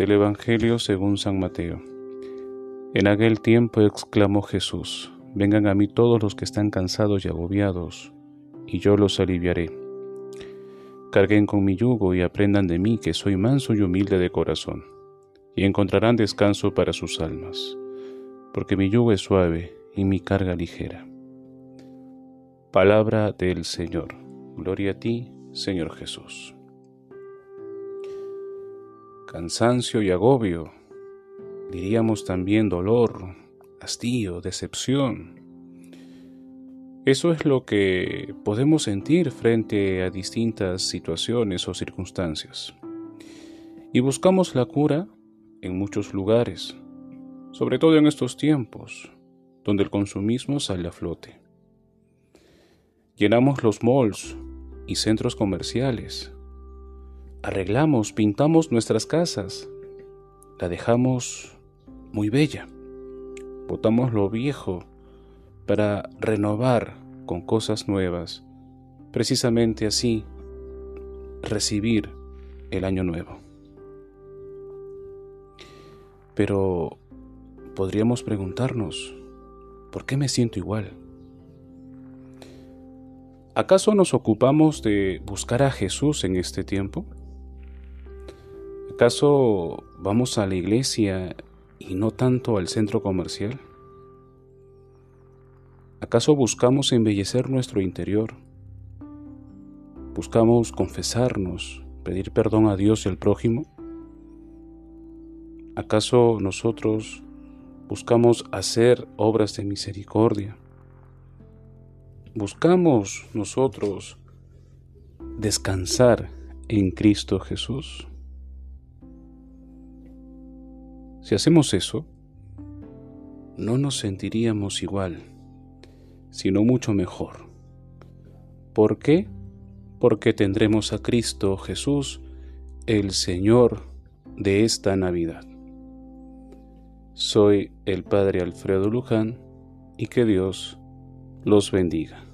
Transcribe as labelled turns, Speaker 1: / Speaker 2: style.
Speaker 1: Del Evangelio según San Mateo. En aquel tiempo exclamó Jesús, Vengan a mí todos los que están cansados y agobiados, y yo los aliviaré. Carguen con mi yugo y aprendan de mí que soy manso y humilde de corazón, y encontrarán descanso para sus almas, porque mi yugo es suave y mi carga ligera. Palabra del Señor. Gloria a ti, Señor Jesús. Cansancio y agobio, diríamos también dolor, hastío, decepción. Eso es lo que podemos sentir frente a distintas situaciones o circunstancias. Y buscamos la cura en muchos lugares, sobre todo en estos tiempos, donde el consumismo sale a flote. Llenamos los malls y centros comerciales. Arreglamos, pintamos nuestras casas. La dejamos muy bella. Botamos lo viejo para renovar con cosas nuevas. Precisamente así, recibir el año nuevo. Pero podríamos preguntarnos, ¿por qué me siento igual? ¿Acaso nos ocupamos de buscar a Jesús en este tiempo? ¿Acaso vamos a la iglesia y no tanto al centro comercial? ¿Acaso buscamos embellecer nuestro interior? ¿Buscamos confesarnos, pedir perdón a Dios y al prójimo? ¿Acaso nosotros buscamos hacer obras de misericordia? buscamos nosotros descansar en Cristo Jesús? Si hacemos eso, no nos sentiríamos igual, sino mucho mejor. ¿Por qué? Porque tendremos a Cristo Jesús, el Señor de esta Navidad. Soy el Padre Alfredo Luján y que Dios los bendiga.